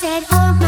said, oh my.